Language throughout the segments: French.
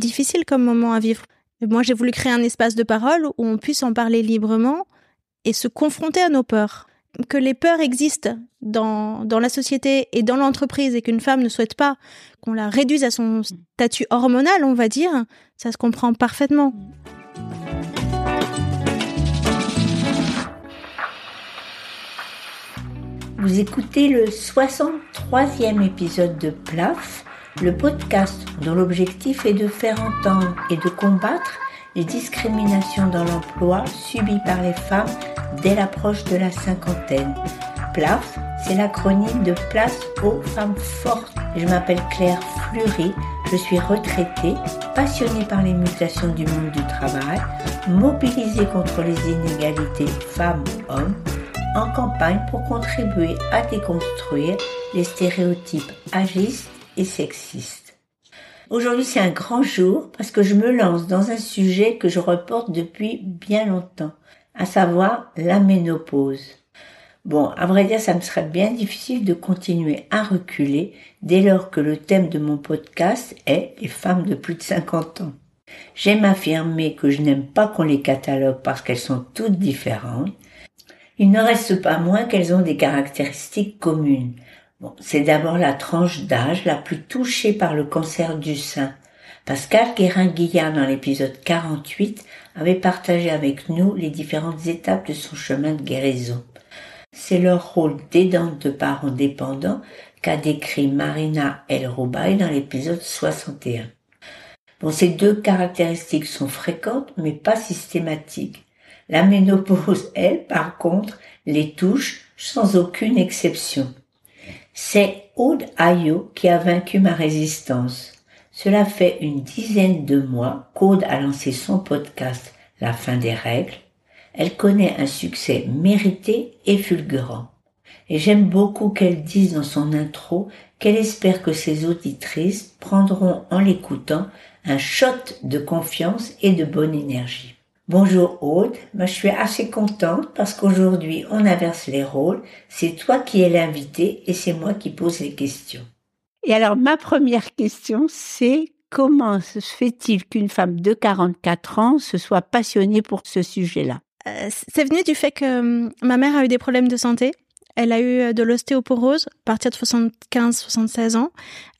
difficile comme moment à vivre. Moi, j'ai voulu créer un espace de parole où on puisse en parler librement et se confronter à nos peurs. Que les peurs existent dans, dans la société et dans l'entreprise et qu'une femme ne souhaite pas qu'on la réduise à son statut hormonal, on va dire, ça se comprend parfaitement. Vous écoutez le 63e épisode de PLAF, le podcast dont l'objectif est de faire entendre et de combattre les discriminations dans l'emploi subies par les femmes dès l'approche de la cinquantaine. PLAF, c'est l'acronyme de Place aux femmes fortes. Je m'appelle Claire Fleury, je suis retraitée, passionnée par les mutations du monde du travail, mobilisée contre les inégalités femmes-hommes, en campagne pour contribuer à déconstruire les stéréotypes agistes et sexistes. Aujourd'hui, c'est un grand jour parce que je me lance dans un sujet que je reporte depuis bien longtemps, à savoir la ménopause. Bon, à vrai dire, ça me serait bien difficile de continuer à reculer dès lors que le thème de mon podcast est les femmes de plus de 50 ans. J'aime affirmer que je n'aime pas qu'on les catalogue parce qu'elles sont toutes différentes. Il ne reste pas moins qu'elles ont des caractéristiques communes. C'est d'abord la tranche d'âge la plus touchée par le cancer du sein. Pascal Guérin-Guillard, dans l'épisode 48, avait partagé avec nous les différentes étapes de son chemin de guérison. C'est leur rôle d'aidante de parents dépendants qu'a décrit Marina El Roubaï dans l'épisode 61. Bon, ces deux caractéristiques sont fréquentes, mais pas systématiques. La ménopause, elle, par contre, les touche sans aucune exception. C'est Aude Ayo qui a vaincu ma résistance. Cela fait une dizaine de mois qu'Aude a lancé son podcast La fin des règles. Elle connaît un succès mérité et fulgurant. Et j'aime beaucoup qu'elle dise dans son intro qu'elle espère que ses auditrices prendront en l'écoutant un shot de confiance et de bonne énergie. Bonjour Aude, moi je suis assez contente parce qu'aujourd'hui on inverse les rôles, c'est toi qui es l'invité et c'est moi qui pose les questions. Et alors ma première question c'est comment se fait-il qu'une femme de 44 ans se soit passionnée pour ce sujet-là? Euh, C'est venu du fait que hum, ma mère a eu des problèmes de santé elle a eu euh, de l'ostéoporose à partir de 75-76 ans.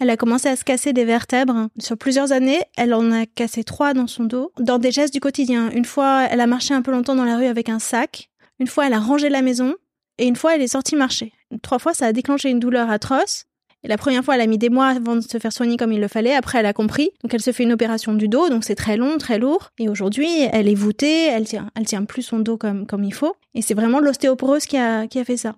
Elle a commencé à se casser des vertèbres. Sur plusieurs années, elle en a cassé trois dans son dos, dans des gestes du quotidien. Une fois, elle a marché un peu longtemps dans la rue avec un sac. Une fois, elle a rangé la maison. Et une fois, elle est sortie marcher. Trois fois, ça a déclenché une douleur atroce. Et la première fois, elle a mis des mois avant de se faire soigner comme il le fallait. Après, elle a compris. Donc, elle se fait une opération du dos. Donc, c'est très long, très lourd. Et aujourd'hui, elle est voûtée. Elle tient, elle tient plus son dos comme, comme il faut. Et c'est vraiment l'ostéoporose qui a, qui a fait ça.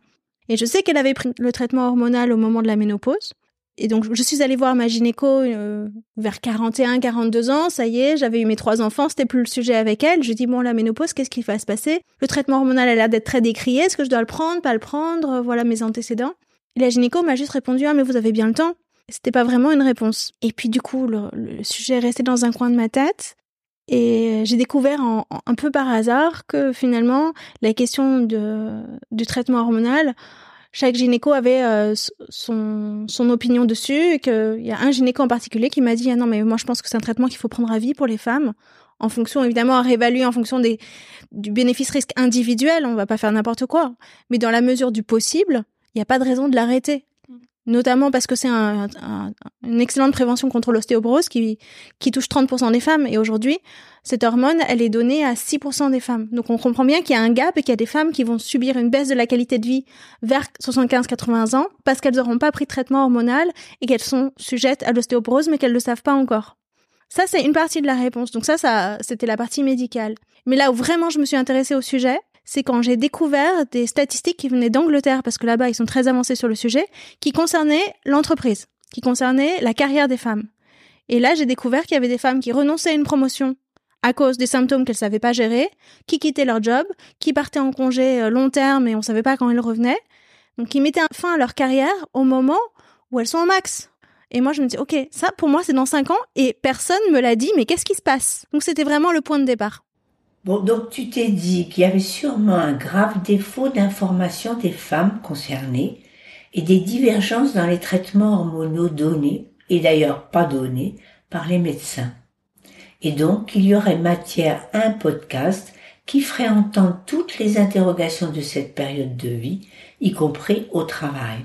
Et je sais qu'elle avait pris le traitement hormonal au moment de la ménopause. Et donc, je suis allée voir ma gynéco euh, vers 41, 42 ans. Ça y est, j'avais eu mes trois enfants. C'était plus le sujet avec elle. Je dis, bon, la ménopause, qu'est-ce qui va se passer? Le traitement hormonal a l'air d'être très décrié. Est-ce que je dois le prendre, pas le prendre? Voilà mes antécédents. Et la gynéco m'a juste répondu, ah, mais vous avez bien le temps. C'était pas vraiment une réponse. Et puis, du coup, le, le sujet est resté dans un coin de ma tête. Et j'ai découvert un peu par hasard que finalement, la question du traitement hormonal, chaque gynéco avait euh, son, son opinion dessus et qu'il y a un gynéco en particulier qui m'a dit ah non mais moi je pense que c'est un traitement qu'il faut prendre à vie pour les femmes en fonction évidemment à réévaluer en fonction des du bénéfice risque individuel. On va pas faire n'importe quoi. Mais dans la mesure du possible il n'y a pas de raison de l'arrêter notamment parce que c'est un, une excellente prévention contre l'ostéoporose qui, qui touche 30% des femmes. Et aujourd'hui, cette hormone, elle est donnée à 6% des femmes. Donc on comprend bien qu'il y a un gap et qu'il y a des femmes qui vont subir une baisse de la qualité de vie vers 75-80 ans parce qu'elles n'auront pas pris de traitement hormonal et qu'elles sont sujettes à l'ostéoporose mais qu'elles ne le savent pas encore. Ça, c'est une partie de la réponse. Donc ça, ça, c'était la partie médicale. Mais là où vraiment je me suis intéressée au sujet, c'est quand j'ai découvert des statistiques qui venaient d'Angleterre, parce que là-bas ils sont très avancés sur le sujet, qui concernaient l'entreprise, qui concernaient la carrière des femmes. Et là, j'ai découvert qu'il y avait des femmes qui renonçaient à une promotion à cause des symptômes qu'elles savaient pas gérer, qui quittaient leur job, qui partaient en congé euh, long terme et on savait pas quand elles revenaient. Donc, qui mettaient fin à leur carrière au moment où elles sont au max. Et moi, je me dis, OK, ça, pour moi, c'est dans cinq ans et personne me l'a dit, mais qu'est-ce qui se passe? Donc, c'était vraiment le point de départ. Bon, donc tu t'es dit qu'il y avait sûrement un grave défaut d'information des femmes concernées et des divergences dans les traitements hormonaux donnés, et d'ailleurs pas donnés, par les médecins. et donc il y aurait matière à un podcast qui ferait entendre toutes les interrogations de cette période de vie, y compris au travail.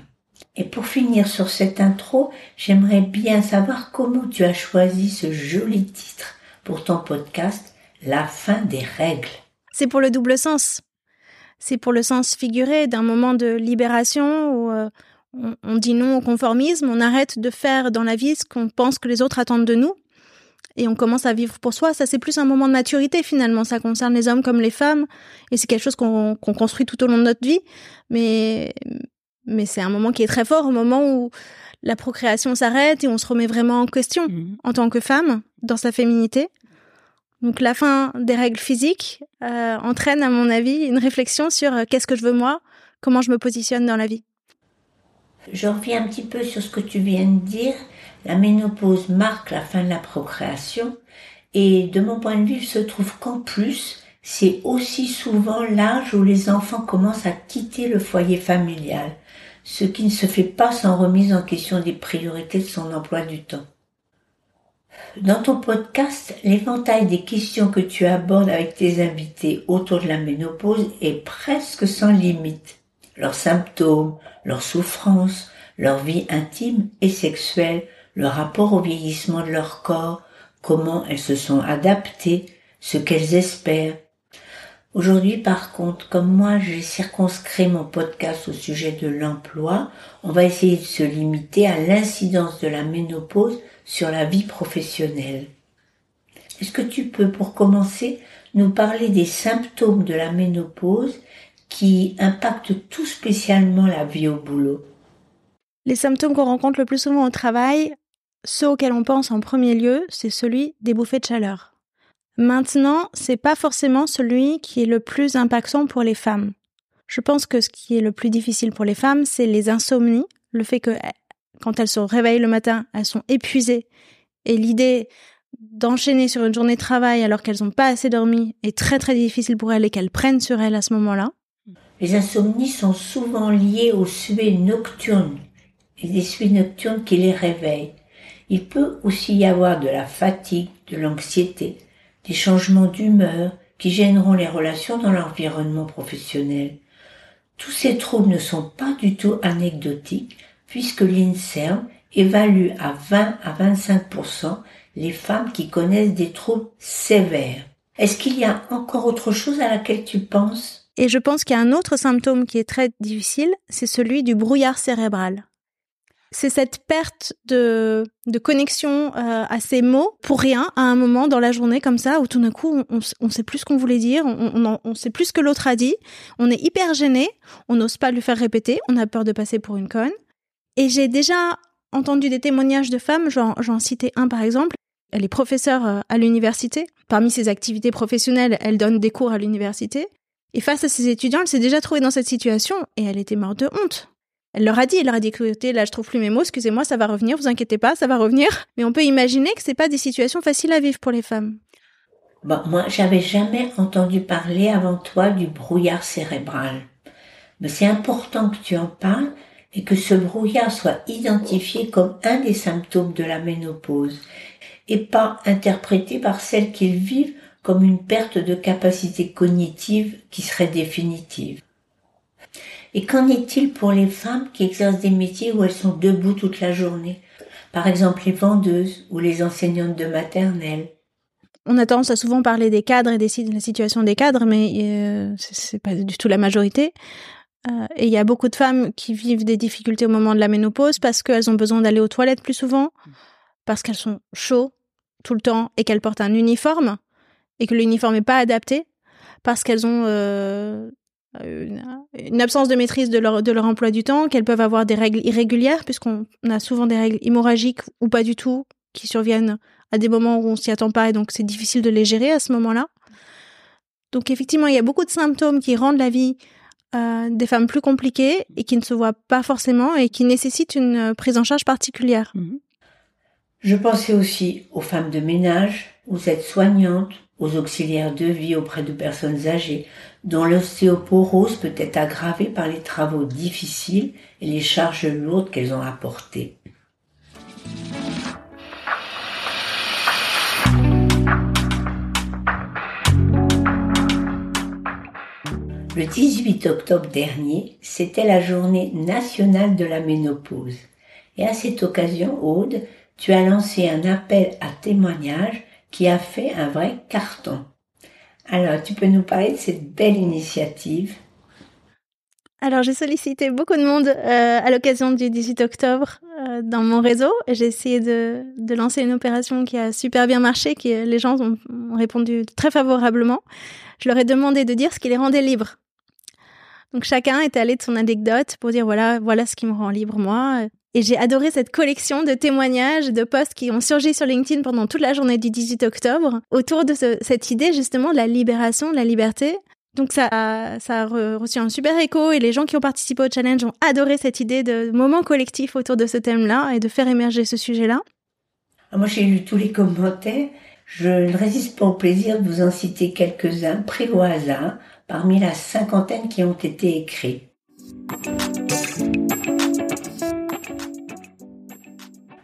Et pour finir sur cette intro, j'aimerais bien savoir comment tu as choisi ce joli titre pour ton podcast, La fin des règles. C'est pour le double sens. C'est pour le sens figuré d'un moment de libération où euh, on, on dit non au conformisme, on arrête de faire dans la vie ce qu'on pense que les autres attendent de nous et on commence à vivre pour soi. Ça, c'est plus un moment de maturité finalement. Ça concerne les hommes comme les femmes et c'est quelque chose qu'on construit tout au long de notre vie. Mais, mais c'est un moment qui est très fort au moment où la procréation s'arrête et on se remet vraiment en question mmh. en tant que femme dans sa féminité. Donc la fin des règles physiques euh, entraîne, à mon avis, une réflexion sur euh, qu'est-ce que je veux moi, comment je me positionne dans la vie? Je reviens un petit peu sur ce que tu viens de dire. La ménopause marque la fin de la procréation et de mon point de vue, il se trouve qu'en plus, c'est aussi souvent l'âge où les enfants commencent à quitter le foyer familial, ce qui ne se fait pas sans remise en question des priorités de son emploi du temps. Dans ton podcast, l'éventail des questions que tu abordes avec tes invités autour de la ménopause est presque sans limite. Leurs symptômes, leurs souffrances, leur vie intime et sexuelle, le rapport au vieillissement de leur corps, comment elles se sont adaptées, ce qu'elles espèrent. Aujourd'hui, par contre, comme moi j'ai circonscrit mon podcast au sujet de l'emploi, on va essayer de se limiter à l'incidence de la ménopause sur la vie professionnelle. Est-ce que tu peux, pour commencer, nous parler des symptômes de la ménopause qui impactent tout spécialement la vie au boulot? Les symptômes qu'on rencontre le plus souvent au travail, ce auquel on pense en premier lieu, c'est celui des bouffées de chaleur. Maintenant, c'est pas forcément celui qui est le plus impactant pour les femmes. Je pense que ce qui est le plus difficile pour les femmes, c'est les insomnies, le fait que quand elles se réveillent le matin, elles sont épuisées et l'idée d'enchaîner sur une journée de travail alors qu'elles n'ont pas assez dormi est très très difficile pour elles et qu'elles prennent sur elles à ce moment-là. Les insomnies sont souvent liées aux suées nocturnes et des suées nocturnes qui les réveillent. Il peut aussi y avoir de la fatigue, de l'anxiété, des changements d'humeur qui gêneront les relations dans l'environnement professionnel. Tous ces troubles ne sont pas du tout anecdotiques puisque l'INSERM évalue à 20 à 25% les femmes qui connaissent des troubles sévères. Est-ce qu'il y a encore autre chose à laquelle tu penses? Et je pense qu'il y a un autre symptôme qui est très difficile, c'est celui du brouillard cérébral c'est cette perte de, de connexion euh, à ces mots pour rien à un moment dans la journée comme ça où tout d'un coup on, on sait plus ce qu'on voulait dire, on, on, sait plus ce que l'autre a dit, on est hyper gêné, on n'ose pas lui faire répéter, on a peur de passer pour une conne. Et j'ai déjà entendu des témoignages de femmes, j'en citais un par exemple, elle est professeure euh, à l'université. Parmi ses activités professionnelles, elle donne des cours à l'université. Et face à ses étudiants, elle s'est déjà trouvée dans cette situation et elle était morte de honte. Elle leur a dit, elle leur a dit, écoutez, là, je trouve plus mes mots, excusez-moi, ça va revenir, vous inquiétez pas, ça va revenir. Mais on peut imaginer que c'est pas des situations faciles à vivre pour les femmes. Bon, moi, j'avais jamais entendu parler avant toi du brouillard cérébral. Mais c'est important que tu en parles et que ce brouillard soit identifié comme un des symptômes de la ménopause et pas interprété par celles qui vivent comme une perte de capacité cognitive qui serait définitive. Et qu'en est-il pour les femmes qui exercent des métiers où elles sont debout toute la journée? Par exemple les vendeuses ou les enseignantes de maternelle. On a tendance à souvent parler des cadres et des, de la situation des cadres, mais euh, c'est pas du tout la majorité. Euh, et il y a beaucoup de femmes qui vivent des difficultés au moment de la ménopause parce qu'elles ont besoin d'aller aux toilettes plus souvent, parce qu'elles sont chaudes tout le temps et qu'elles portent un uniforme et que l'uniforme n'est pas adapté, parce qu'elles ont euh, une, absence de maîtrise de leur, de leur emploi du temps, qu'elles peuvent avoir des règles irrégulières, puisqu'on a souvent des règles hémorragiques ou pas du tout, qui surviennent à des moments où on s'y attend pas, et donc c'est difficile de les gérer à ce moment-là. Donc effectivement, il y a beaucoup de symptômes qui rendent la vie euh, des femmes plus compliquées et qui ne se voient pas forcément et qui nécessitent une prise en charge particulière. Mhm. Je pensais aussi aux femmes de ménage, aux aides-soignantes, aux auxiliaires de vie auprès de personnes âgées, dont l'ostéoporose peut être aggravée par les travaux difficiles et les charges lourdes qu'elles ont apportées. Le 18 octobre dernier, c'était la journée nationale de la ménopause. Et à cette occasion, Aude, tu as lancé un appel à témoignage qui a fait un vrai carton. Alors, tu peux nous parler de cette belle initiative? Alors j'ai sollicité beaucoup de monde euh, à l'occasion du 18 octobre euh, dans mon réseau. J'ai essayé de, lancer une opération qui a super bien marché, qui les gens ont, ont, répondu très favorablement. Je leur ai demandé de dire ce qui les rendait libres. Donc chacun est allé de son anecdote pour dire voilà voilà ce qui me rend libre moi. Et j'ai adoré cette collection de témoignages, de posts qui ont surgi sur LinkedIn pendant toute la journée du 18 octobre autour de ce, cette idée justement de la libération, de la liberté. Donc ça a, ça a reçu un super écho et les gens qui ont participé au challenge ont adoré cette idée de moment collectif autour de ce thème-là et de faire émerger ce sujet-là. Ah, moi j'ai lu tous les commentaires. Je ne résiste pas au plaisir de vous en citer quelques-uns pris au hasard parmi la cinquantaine qui ont été écrits.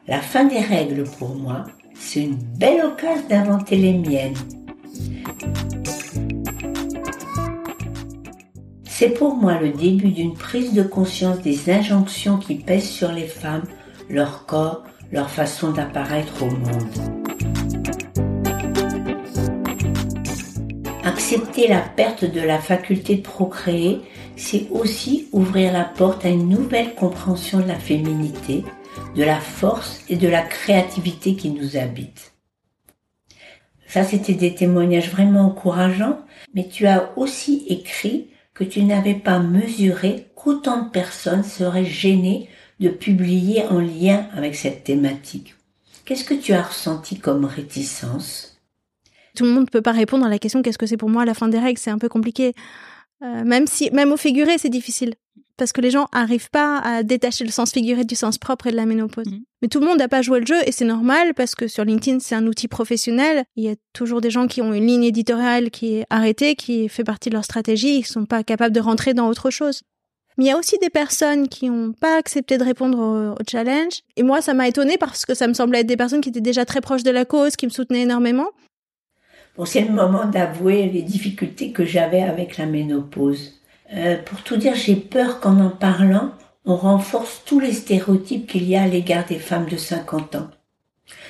La fin des règles pour moi, c'est une belle occasion d'inventer les miennes. C'est pour moi le début d'une prise de conscience des injonctions qui pèsent sur les femmes, leur corps, leur façon d'apparaître au monde. Accepter la perte de la faculté de procréer, c'est aussi ouvrir la porte à une nouvelle compréhension de la féminité, de la force et de la créativité qui nous habitent. Ça, c'était des témoignages vraiment encourageants, mais tu as aussi écrit que tu n'avais pas mesuré qu'autant de personnes seraient gênées de publier en lien avec cette thématique. Qu'est-ce que tu as ressenti comme réticence? Tout le monde ne peut pas répondre à la question qu'est-ce que c'est pour moi la fin des règles, c'est un peu compliqué. Euh, même si, même au figuré, c'est difficile parce que les gens arrivent pas à détacher le sens figuré du sens propre et de la ménopause. Mhm. Mais tout le monde n'a pas joué le jeu et c'est normal parce que sur LinkedIn, c'est un outil professionnel. Il y a toujours des gens qui ont une ligne éditoriale qui est arrêtée, qui fait partie de leur stratégie, ils sont pas capables de rentrer dans autre chose. Mais il y a aussi des personnes qui n'ont pas accepté de répondre au, challenge. Et moi, ça m'a étonnée parce que ça me semblait être des personnes qui étaient déjà très proches de la cause, qui me soutenaient énormément. Bon, c'est le moment d'avouer les difficultés que j'avais avec la ménopause. Euh, pour tout dire, j'ai peur qu'en en parlant, on renforce tous les stéréotypes qu'il y a à l'égard des femmes de 50 ans.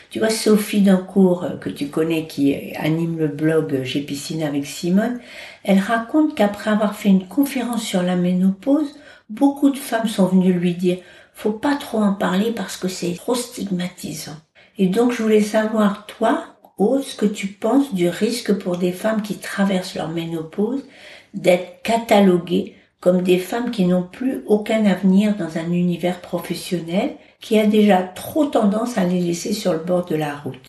Tu vois, Sophie Dancourt, euh, que tu connais, qui anime le blog J'ai piscine avec Simone, elle raconte qu'après avoir fait une conférence sur la ménopause, beaucoup de femmes sont venues lui dire faut pas trop en parler parce que c'est trop stigmatisant. Et donc, je voulais savoir, toi, Aude, ce que tu penses du risque pour des femmes qui traversent leur ménopause d'être cataloguées comme des femmes qui n'ont plus aucun avenir dans un univers professionnel qui a déjà trop tendance à les laisser sur le bord de la route.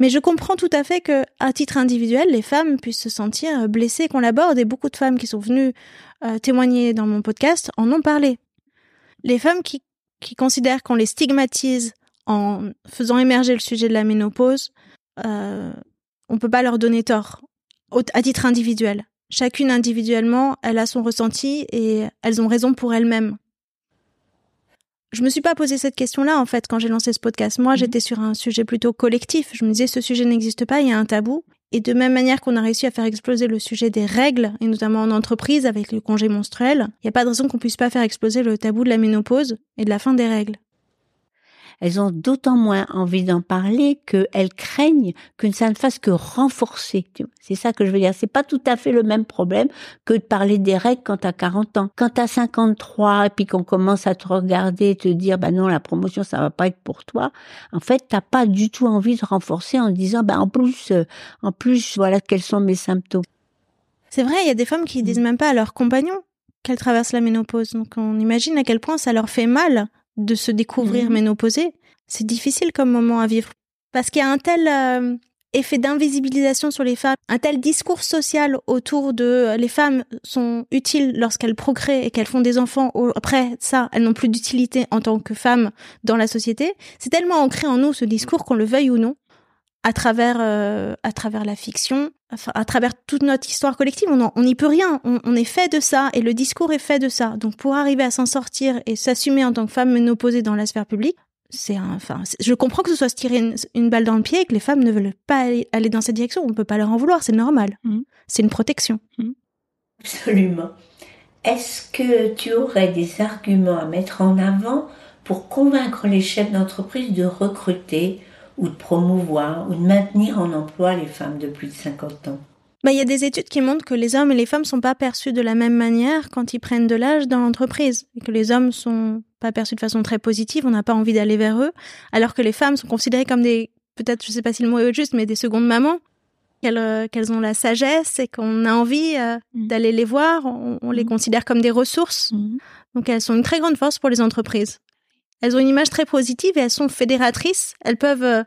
Mais je comprends tout à fait que, à titre individuel, les femmes puissent se sentir blessées qu'on l'aborde et beaucoup de femmes qui sont venues euh, témoigner dans mon podcast en ont parlé. Les femmes qui, qui considèrent qu'on les stigmatise en faisant émerger le sujet de la ménopause, euh, on peut pas leur donner tort à titre individuel. Chacune individuellement, elle a son ressenti et elles ont raison pour elles-mêmes. Je me suis pas posé cette question-là en fait quand j'ai lancé ce podcast. Moi, mhm. j'étais sur un sujet plutôt collectif. Je me disais ce sujet n'existe pas, il y a un tabou. Et de même manière qu'on a réussi à faire exploser le sujet des règles, et notamment en entreprise avec le congé menstruel, il n'y a pas de raison qu'on puisse pas faire exploser le tabou de la ménopause et de la fin des règles elles ont d'autant moins envie d'en parler qu'elles craignent que ça ne fasse que renforcer. C'est ça que je veux dire. C'est pas tout à fait le même problème que de parler des règles quand t'as 40 ans. Quand t'as 53 et puis qu'on commence à te regarder et te dire, bah non, la promotion, ça va pas être pour toi. En fait, t'as pas du tout envie de renforcer en disant, bah en plus, euh, en plus, voilà quels sont mes symptômes. C'est vrai, il y a des femmes qui disent même pas à leurs compagnons qu'elles traversent la ménopause. Donc on imagine à quel point ça leur fait mal de se découvrir mmh. ménopausée, c'est difficile comme moment à vivre. Parce qu'il y a un tel euh, effet d'invisibilisation sur les femmes, un tel discours social autour de euh, les femmes sont utiles lorsqu'elles procréent et qu'elles font des enfants. Après ça, elles n'ont plus d'utilité en tant que femmes dans la société. C'est tellement ancré en nous ce discours qu'on le veuille ou non, à travers euh, à travers la fiction, à travers toute notre histoire collective, on n'y peut rien. On, est fait de ça et le discours est fait de ça. Donc pour arriver à s'en sortir et s'assumer en tant que femme ménopausée dans la sphère publique, c'est enfin, je comprends que ce soit se tirer une, balle dans le pied et que les femmes ne veulent pas aller, dans cette direction. On peut pas leur en vouloir, c'est normal. Mmh. C'est une protection. Mmh. Absolument. Est-ce que tu aurais des arguments à mettre en avant pour convaincre les chefs d'entreprise de recruter ou de promouvoir ou de maintenir en emploi les femmes de plus de 50 ans bah, il y a des études qui montrent que les hommes et les femmes sont pas perçus de la même manière quand ils prennent de l'âge dans l'entreprise et que les hommes sont pas perçus de façon très positive, on n'a pas envie d'aller vers eux, alors que les femmes sont considérées comme des, peut-être, je sais pas si le mot est juste, mais des secondes mamans, qu'elles, euh, qu'elles ont la sagesse et qu'on a envie euh, mmh. d'aller les voir, on, les mmh. considère comme des ressources. Mmh. Donc elles sont une très grande force pour les entreprises. Elles ont une image très positive et elles sont fédératrices. Elles peuvent euh,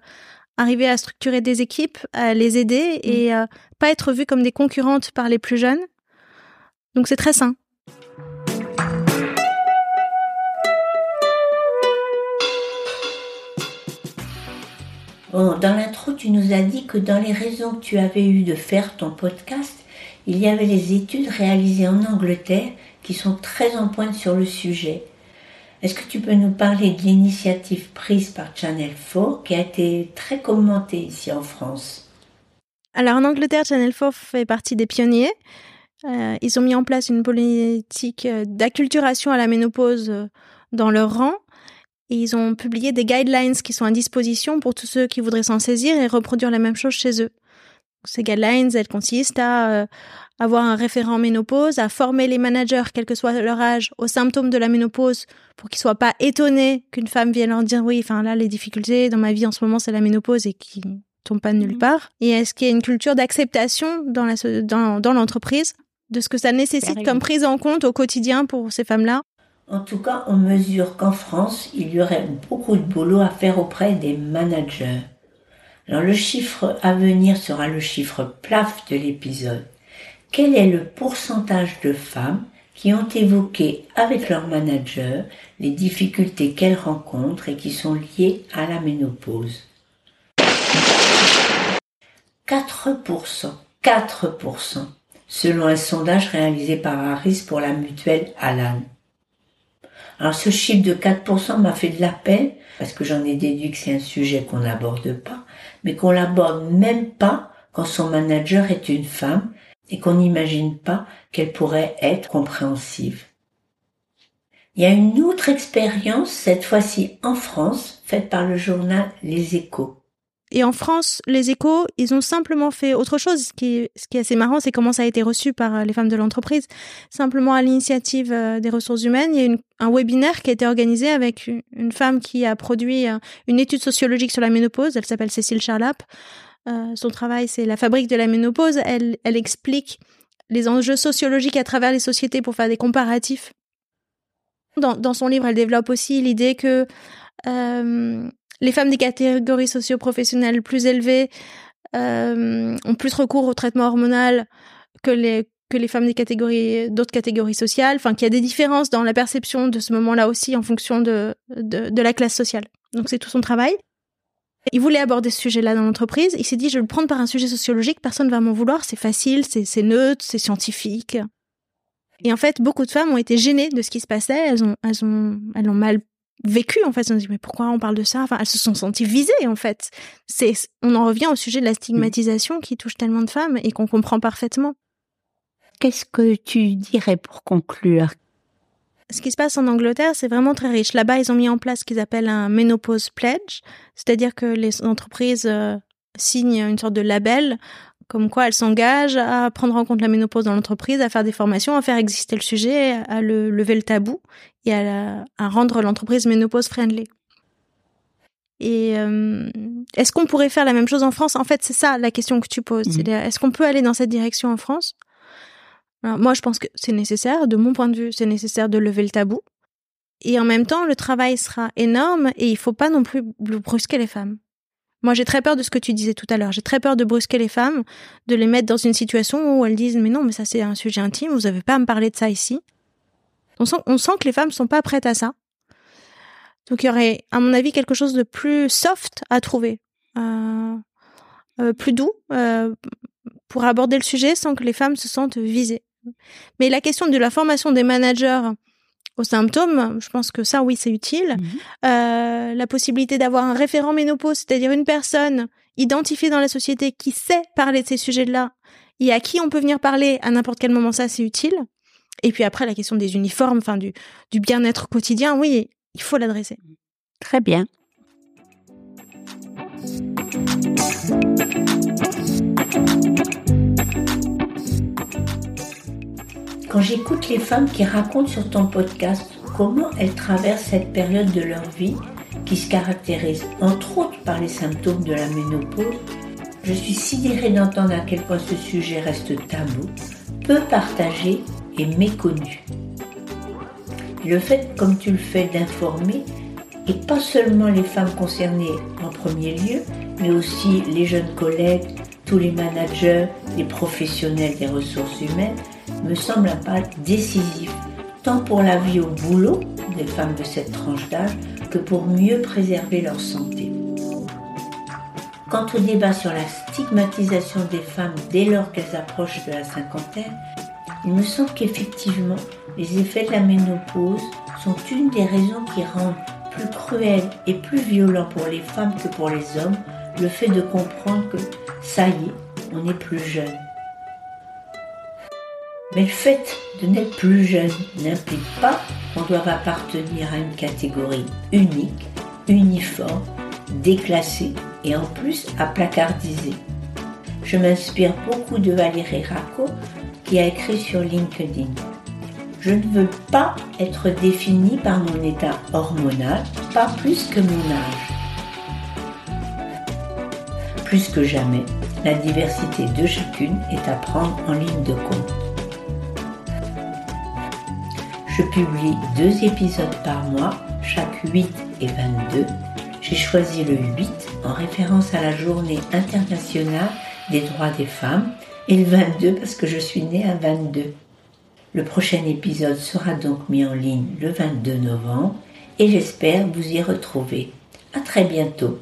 arriver à structurer des équipes, à les aider et euh, pas être vues comme des concurrentes par les plus jeunes. Donc c'est très sain. dans l'intro, tu nous as dit que dans les raisons que tu avais eues de faire ton podcast, il y avait les études réalisées en Angleterre qui sont très en pointe sur le sujet. Est-ce que tu peux nous parler de l'initiative prise par Channel 4 qui a été très commentée ici en France? Alors en Angleterre, Channel 4 fait partie des pionniers. Euh, ils ont mis en place une politique euh, d'acculturation à la ménopause euh, dans leur rang. Et ils ont publié des guidelines qui sont à disposition pour tous ceux qui voudraient s'en saisir et reproduire la même chose chez eux. Ces guidelines, elles consistent à avoir un référent ménopause, à former les managers, quel que soit leur âge, aux symptômes de la ménopause pour qu'ils soient pas étonnés qu'une femme vienne leur dire oui, enfin là, les difficultés dans ma vie en ce moment, c'est la ménopause et qui tombent pas de nulle mhm. part. Et est-ce qu'il y a une culture d'acceptation dans la, dans, dans l'entreprise de ce que ça nécessite comme prise en compte au quotidien pour ces femmes-là? En tout cas, on mesure qu'en France, il y aurait beaucoup de boulot à faire auprès des managers. Alors le chiffre à venir sera le chiffre plaf de l'épisode. Quel est le pourcentage de femmes qui ont évoqué avec leur manager les difficultés qu'elles rencontrent et qui sont liées à la ménopause? 4%, 4%, selon un sondage réalisé par Harris pour la mutuelle Alan. Alors ce chiffre de 4% m'a fait de la peine parce que j'en ai déduit que c'est un sujet qu'on n'aborde pas, mais qu'on l'aborde même pas quand son manager est une femme et qu'on n'imagine pas qu'elle pourrait être compréhensive. Il y a une autre expérience, cette fois-ci en France, faite par le journal Les Échos. Et en France, les échos, ils ont simplement fait autre chose. Ce qui ce qui est assez marrant, c'est comment ça a été reçu par euh, les femmes de l'entreprise. Simplement à l'initiative euh, des ressources humaines, il y a une, un webinaire qui a été organisé avec une femme qui a produit euh, une étude sociologique sur la ménopause. Elle s'appelle Cécile Charlap. Euh, son travail, c'est la fabrique de la ménopause. Elle, elle explique les enjeux sociologiques à travers les sociétés pour faire des comparatifs. Dans, dans son livre, elle développe aussi l'idée que euh, les femmes des catégories socio-professionnelles plus élevées euh, ont plus recours au traitement hormonal que les que les femmes des catégories d'autres catégories sociales, enfin qu'il y a des différences dans la perception de ce moment-là aussi en fonction de, de, la classe sociale. Donc c'est tout son travail. Il voulait aborder ce sujet-là dans l'entreprise. Il s'est dit, je vais le prendre par un sujet sociologique, personne va m'en vouloir, c'est facile, c'est neutre, c'est scientifique. Et en fait, beaucoup de femmes ont été gênées de ce qui se passait. Elles ont, elles ont, elles ont mal vécu en fait. Elles ont dit mais pourquoi on parle de ça? Enfin, elles se sont senties visées en fait. C'est, on en revient au sujet de la stigmatisation qui touche tellement de femmes et qu'on comprend parfaitement. Qu'est-ce que tu dirais pour conclure? Ce qui se passe en Angleterre, c'est vraiment très riche. Là-bas, ils ont mis en place ce qu'ils appellent un menopause pledge, c'est-à-dire que les entreprises euh, signent une sorte de label comme quoi elles s'engagent à prendre en compte la ménopause dans l'entreprise, à faire des formations, à faire exister le sujet, à le lever le tabou et à, rendre l'entreprise ménopause friendly. Et euh, est-ce qu'on pourrait faire la même chose en France? En fait, c'est ça la question que tu poses. Mmh. Est-ce qu'on peut aller dans cette direction en France? Moi, je pense que c'est nécessaire, de mon point de vue, c'est nécessaire de lever le tabou. Et en même temps, le travail sera énorme et il faut pas non plus brusquer les femmes. Moi, j'ai très peur de ce que tu disais tout à l'heure. J'ai très peur de brusquer les femmes, de les mettre dans une situation où elles disent mais non, mais ça c'est un sujet intime, vous avez pas à me parler de ça ici. On sent, on sent que les femmes sont pas prêtes à ça. Donc il y aurait, à mon avis, quelque chose de plus soft à trouver, euh, euh, plus doux, euh, pour aborder le sujet sans que les femmes se sentent visées. Mais la question de la formation des managers aux symptômes, je pense que ça, oui, c'est utile. Mhm. Euh, la possibilité d'avoir un référent ménopause, c'est-à-dire une personne identifiée dans la société qui sait parler de ces sujets-là et à qui on peut venir parler à n'importe quel moment, ça c'est utile. Et puis après, la question des uniformes, enfin du, du bien-être quotidien, oui, il faut l'adresser. Très bien. Quand j'écoute les femmes qui racontent sur ton podcast comment elles traversent cette période de leur vie qui se caractérise entre autres par les symptômes de la ménopause, je suis sidérée d'entendre à quel point ce sujet reste tabou, peu partagé et méconnu. le fait, comme tu le fais, d'informer, et pas seulement les femmes concernées en premier lieu, mais aussi les jeunes collègues, tous les managers, les professionnels des ressources humaines, me semble un pas décisif, tant pour la vie au boulot des femmes de cette tranche d'âge que pour mieux préserver leur santé. Quant au débat sur la stigmatisation des femmes dès lors qu'elles approchent de la cinquantaine, il me semble qu'effectivement, les effets de la ménopause sont une des raisons qui rendent plus cruel et plus violent pour les femmes que pour les hommes le fait de comprendre que ça y est, on n'est plus jeune. Mais le fait de n'être plus jeune n'implique pas qu'on doive appartenir à une catégorie unique, uniforme, déclassée et en plus à placardiser. Je m'inspire beaucoup de Valérie Racco qui a écrit sur LinkedIn. Je ne veux pas être définie par mon état hormonal, pas plus que mon âge. Plus que jamais, la diversité de chacune est à prendre en ligne de compte. Je publie deux épisodes par mois, chaque 8 et 22. J'ai choisi le 8 en référence à la journée internationale des droits des femmes et le 22 parce que je suis née à 22. Le prochain épisode sera donc mis en ligne le 22 novembre et j'espère vous y retrouver. À très bientôt.